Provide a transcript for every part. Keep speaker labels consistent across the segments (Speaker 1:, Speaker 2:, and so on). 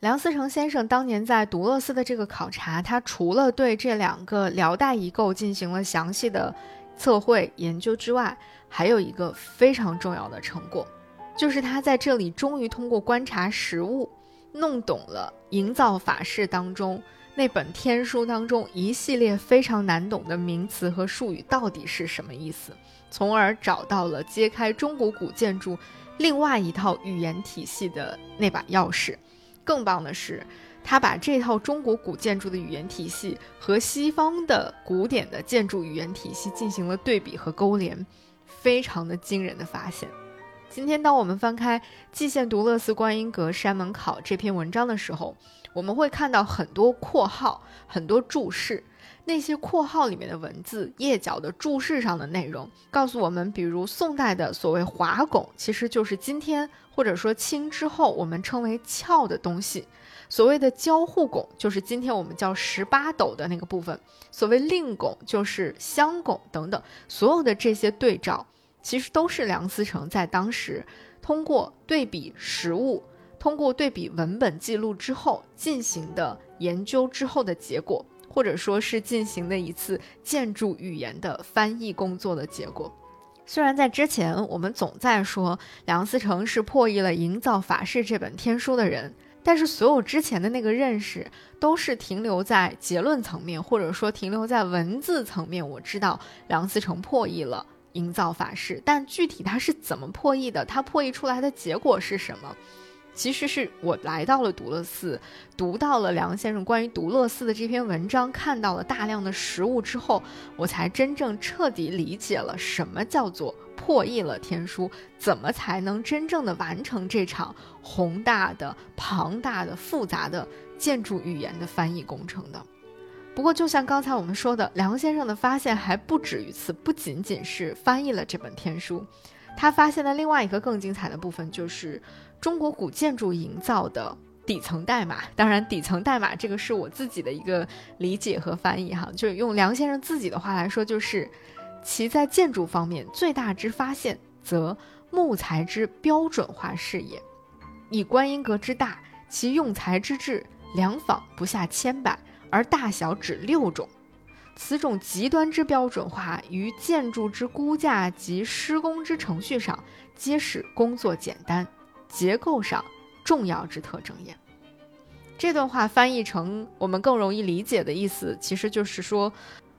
Speaker 1: 梁思成先生当年在独乐寺的这个考察，他除了对这两个辽代遗构进行了详细的测绘研究之外，还有一个非常重要的成果，就是他在这里终于通过观察实物，弄懂了营造法式当中那本天书当中一系列非常难懂的名词和术语到底是什么意思，从而找到了揭开中国古建筑另外一套语言体系的那把钥匙。更棒的是，他把这套中国古建筑的语言体系和西方的古典的建筑语言体系进行了对比和勾连，非常的惊人的发现。今天，当我们翻开《蓟县独乐寺观音阁山门考》这篇文章的时候，我们会看到很多括号、很多注释。那些括号里面的文字、页角的注释上的内容，告诉我们，比如宋代的所谓华拱，其实就是今天或者说清之后我们称为翘的东西；所谓的交互拱，就是今天我们叫十八斗的那个部分；所谓令拱，就是香拱等等。所有的这些对照，其实都是梁思成在当时通过对比实物、通过对比文本记录之后进行的研究之后的结果。或者说是进行的一次建筑语言的翻译工作的结果。虽然在之前我们总在说梁思成是破译了《营造法式》这本天书的人，但是所有之前的那个认识都是停留在结论层面，或者说停留在文字层面。我知道梁思成破译了《营造法式》，但具体他是怎么破译的，他破译出来的结果是什么？其实是我来到了独乐寺，读到了梁先生关于独乐寺的这篇文章，看到了大量的实物之后，我才真正彻底理解了什么叫做破译了天书，怎么才能真正的完成这场宏大的、庞大的、复杂的建筑语言的翻译工程的。不过，就像刚才我们说的，梁先生的发现还不止于此，不仅仅是翻译了这本天书，他发现的另外一个更精彩的部分就是。中国古建筑营造的底层代码，当然底层代码这个是我自己的一个理解和翻译哈，就是用梁先生自己的话来说，就是其在建筑方面最大之发现，则木材之标准化是也。以观音阁之大，其用材之质，量仿不下千百，而大小只六种，此种极端之标准化，于建筑之估价及施工之程序上，皆使工作简单。结构上重要之特征也。这段话翻译成我们更容易理解的意思，其实就是说，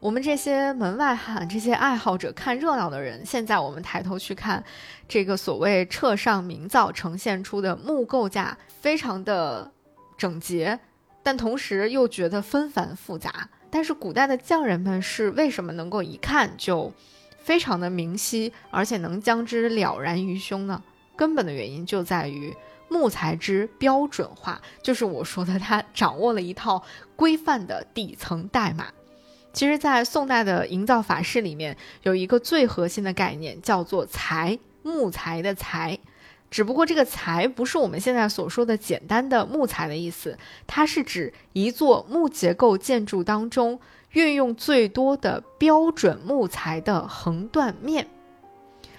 Speaker 1: 我们这些门外汉、这些爱好者看热闹的人，现在我们抬头去看这个所谓彻上明造呈现出的木构架，非常的整洁，但同时又觉得纷繁复杂。但是古代的匠人们是为什么能够一看就非常的明晰，而且能将之了然于胸呢？根本的原因就在于木材之标准化，就是我说的，他 掌握了一套规范的底层代码。其实，在宋代的营造法式里面，有一个最核心的概念，叫做材，木材的材。只不过这个材不是我们现在所说的简单的木材的意思，它是指一座木结构建筑当中运用最多的标准木材的横断面。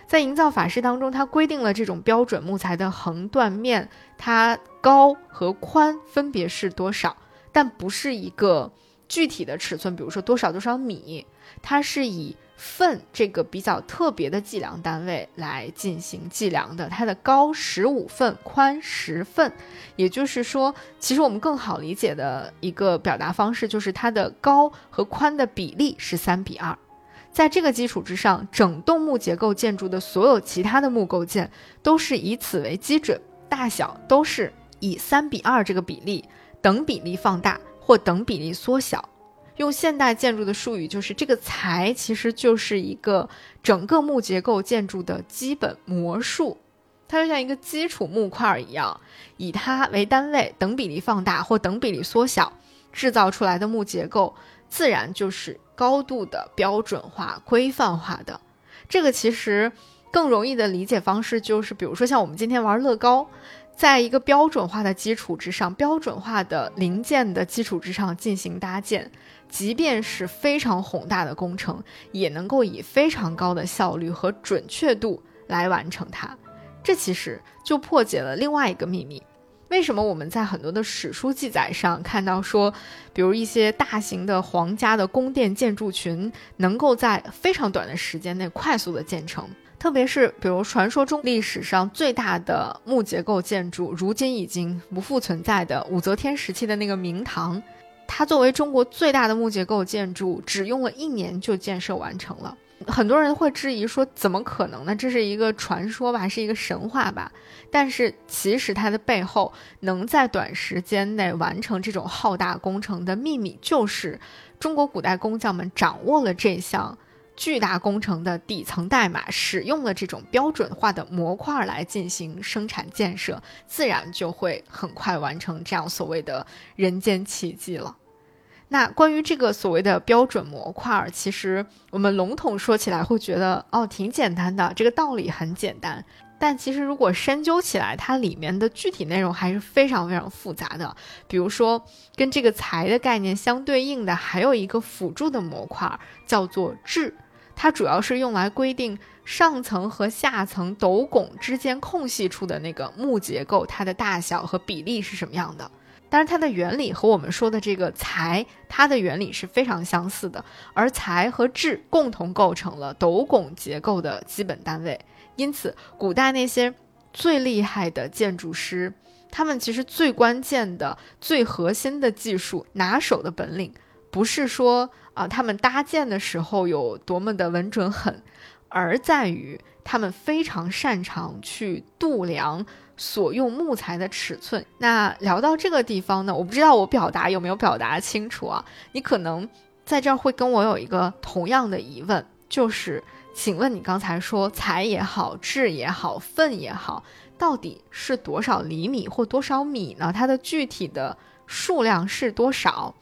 Speaker 1: 在营造法式当中，它规定了这种标准木材的横断面，它高和宽分别是多少，但不是一个具体的尺寸，比如说多少多少米，它是以份这个比较特别的计量单位来进行计量的。它的高十五份，宽十份，也就是说，其实我们更好理解的一个表达方式就是它的高和宽的比例是三比二。在这个基础之上，整栋木结构建筑的所有其他的木构件都是以此为基准，大小都是以三比二这个比例等比例放大或等比例缩小。用现代建筑的术语，就是这个材其实就是一个整个木结构建筑的基本模数，它就像一个基础木块一样，以它为单位等比例放大或等比例缩小，制造出来的木结构自然就是。高度的标准化、规范化的，这个其实更容易的理解方式就是，比如说像我们今天玩乐高，在一个标准化的基础之上、标准化的零件的基础之上进行搭建，即便是非常宏大的工程，也能够以非常高的效率和准确度来完成它。这其实就破解了另外一个秘密，为什么我们在很多的史书记载上看到说，比如一些大型的皇家的宫殿建筑群能够在非常短的时间内快速的建成？特别是比如传说中历史上最大的木结构建筑，如今已经不复存在的武则天时期的那个明堂，它作为中国最大的木结构建筑，只用了一年就建设完成了。很多人会质疑说，怎么可能呢？这是一个传说吧，是一个神话吧？但是其实它的背后能在短时间内完成这种浩大工程的秘密，就是中国古代工匠们掌握了这项巨大工程的底层代码，使用了这种标准化的模块来进行生产建设，自然就会很快完成这样所谓的人间奇迹了。那关于这个所谓的标准模块，其实我们笼统说起来会觉得哦挺简单的，这个道理很简单。但其实如果深究起来，它里面的具体内容还是非常非常复杂的。比如说，跟这个材的概念相对应的，还有一个辅助的模块叫做质，它主要是用来规定上层和下层斗拱之间空隙处的那个木结构，它的大小和比例是什么样的。但是它的原理和我们说的这个材，它的原理是非常相似的，而材和质共同构成了斗拱结构的基本单位。因此，古代那些最厉害的建筑师，他们其实最关键的、最核心的技术、拿手的本领，不是说啊他们搭建的时候有多么的稳准狠，而在于他们非常擅长去度量。所用木材的尺寸。那聊到这个地方呢，我不知道我表达有没有表达清楚啊？你可能在这儿会跟我有一个同样的疑问，就是，请问你刚才说材也好，质也好，份也好，到底是多少厘米或多少米呢？它的具体的数量是多少？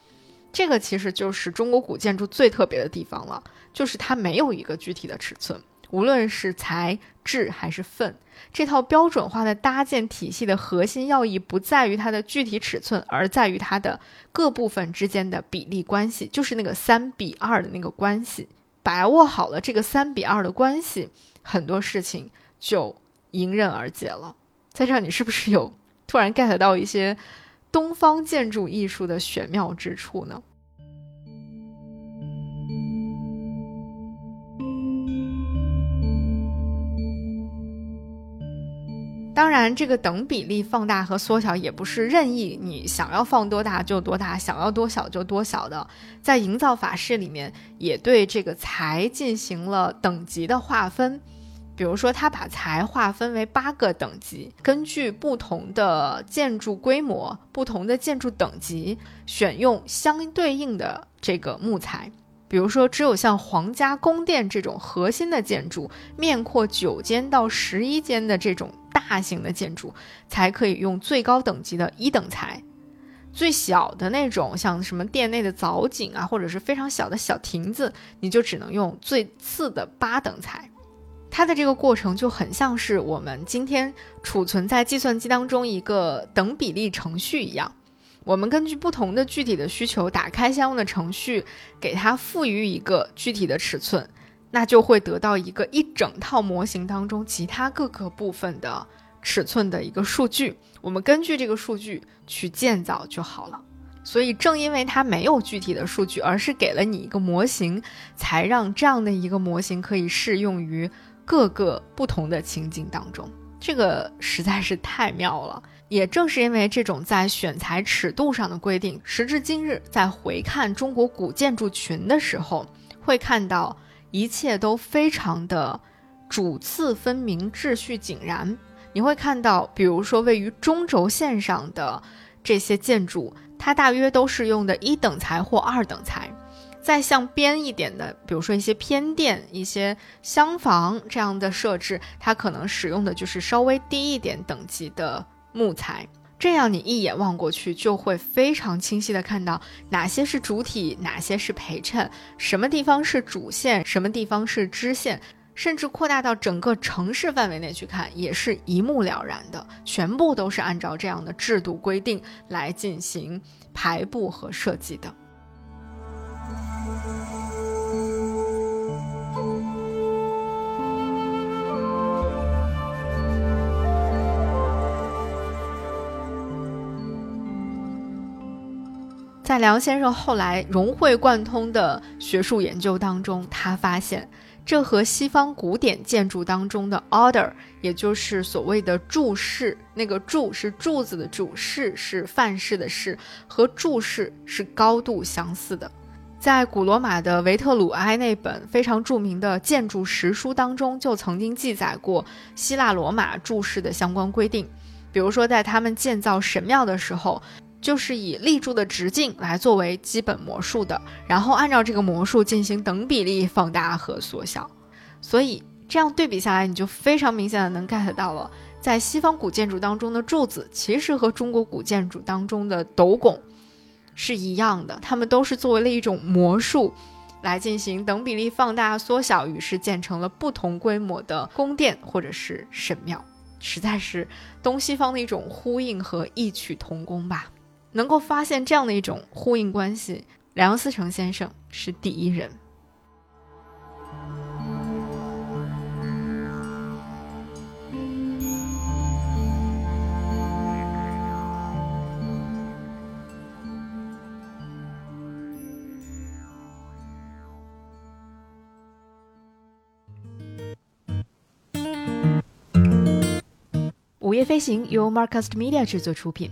Speaker 1: 这个其实就是中国古建筑最特别的地方了，就是它没有一个具体的尺寸。无论是材质还是份，这套标准化的搭建体系的核心要义不在于它的具体尺寸，而在于它的各部分之间的比例关系，就是那个三比二的那个关系。把握好了这个三比二的关系，很多事情就迎刃而解了。在这儿，你是不是有突然 get 到一些东方建筑艺术的玄妙之处呢？当然，这个等比例放大和缩小也不是任意你想要放多大就多大，想要多小就多小的。在营造法式里面，也对这个材进行了等级的划分。比如说，他把材划分为八个等级，根据不同的建筑规模、不同的建筑等级，选用相对应的这个木材。比如说，只有像皇家宫殿这种核心的建筑，面阔九间到十一间的这种。大型的建筑才可以用最高等级的一等材，最小的那种像什么店内的藻井啊，或者是非常小的小亭子，你就只能用最次的八等材。它的这个过程就很像是我们今天储存在计算机当中一个等比例程序一样，我们根据不同的具体的需求，打开相应的程序，给它赋予一个具体的尺寸。那就会得到一个一整套模型当中其他各个部分的尺寸的一个数据，我们根据这个数据去建造就好了。所以正因为它没有具体的数据，而是给了你一个模型，才让这样的一个模型可以适用于各个不同的情景当中。这个实在是太妙了。也正是因为这种在选材尺度上的规定，时至今日，在回看中国古建筑群的时候，会看到。一切都非常的主次分明，秩序井然。你会看到，比如说位于中轴线上的这些建筑，它大约都是用的一等材或二等材。再向边一点的，比如说一些偏殿、一些厢房这样的设置，它可能使用的就是稍微低一点等级的木材。这样你一眼望过去，就会非常清晰的看到哪些是主体，哪些是陪衬，什么地方是主线，什么地方是支线，甚至扩大到整个城市范围内去看，也是一目了然的，全部都是按照这样的制度规定来进行排布和设计的。在梁先生后来融会贯通的学术研究当中，他发现这和西方古典建筑当中的 order，也就是所谓的柱式，那个柱是柱子的柱，式是范式的式，和柱式是高度相似的。在古罗马的维特鲁埃那本非常著名的建筑实书当中，就曾经记载过希腊罗马柱式的相关规定，比如说在他们建造神庙的时候。就是以立柱的直径来作为基本模数的，然后按照这个模数进行等比例放大和缩小。所以这样对比下来，你就非常明显的能 get 到了，在西方古建筑当中的柱子，其实和中国古建筑当中的斗拱是一样的，它们都是作为了一种模数来进行等比例放大缩小，于是建成了不同规模的宫殿或者是神庙，实在是东西方的一种呼应和异曲同工吧。能够发现这样的一种呼应关系，梁思成先生是第一人。午夜飞行由 Marcast Media 制作出品。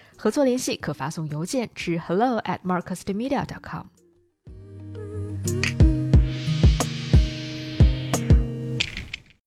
Speaker 1: 合作联系可发送邮件至 hello at marcusmedia.com。